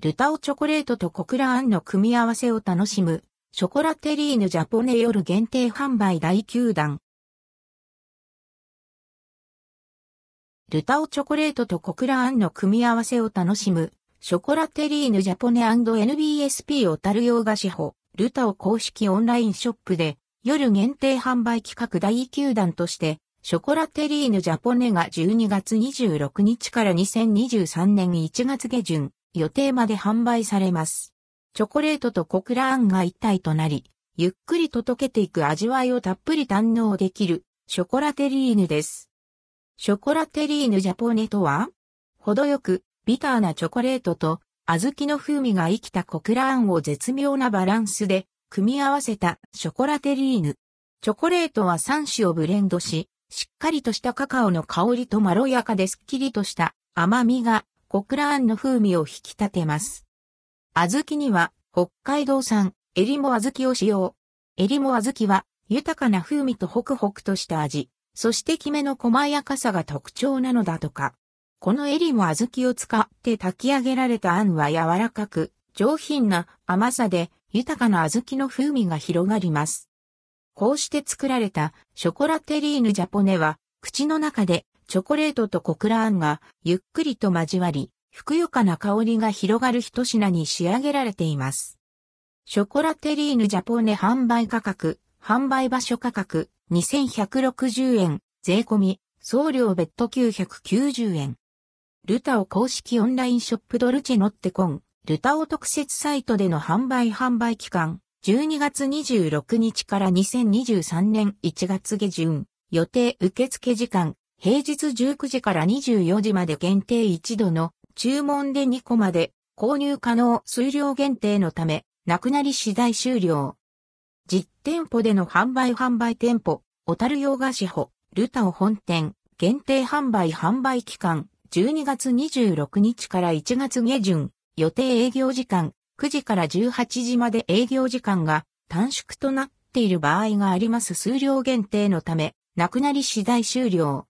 ルタオチョコレートとコクラあんの組み合わせを楽しむ、ショコラテリーヌジャポネ夜限定販売第9弾。ルタオチョコレートとコクラあんの組み合わせを楽しむ、ショコラテリーヌジャポネ &NBSP タル洋菓子法、ルタオ公式オンラインショップで、夜限定販売企画第9弾として、ショコラテリーヌジャポネが12月26日から2023年1月下旬予定まで販売されます。チョコレートとコクラあんが一体となり、ゆっくりと溶けていく味わいをたっぷり堪能できるショコラテリーヌです。ショコラテリーヌジャポネとは程よくビターなチョコレートと小豆の風味が生きたコクラあんを絶妙なバランスで組み合わせたショコラテリーヌ。チョコレートは3種をブレンドし、しっかりとしたカカオの香りとまろやかですっきりとした甘みがコクラーンの風味を引き立てます。小豆には北海道産エリモ小豆を使用。エリモ小豆は豊かな風味とホクホクとした味、そしてきめの細やかさが特徴なのだとか。このエリモ小豆を使って炊き上げられたあんは柔らかく、上品な甘さで豊かな小豆の風味が広がります。こうして作られたショコラテリーヌジャポネは、口の中でチョコレートとコクラーンがゆっくりと交わり、ふくよかな香りが広がる一品に仕上げられています。ショコラテリーヌジャポネ販売価格、販売場所価格2160円、税込み、送料別途990円。ルタオ公式オンラインショップドルチェノッテコン、ルタオ特設サイトでの販売販売期間、12月26日から2023年1月下旬、予定受付時間、平日19時から24時まで限定1度の注文で2個まで購入可能数量限定のため、なくなり次第終了。実店舗での販売販売店舗、小樽洋菓子舗、ルタオ本店、限定販売販売期間、12月26日から1月下旬、予定営業時間、9時から18時まで営業時間が短縮となっている場合があります数量限定のため、なくなり次第終了。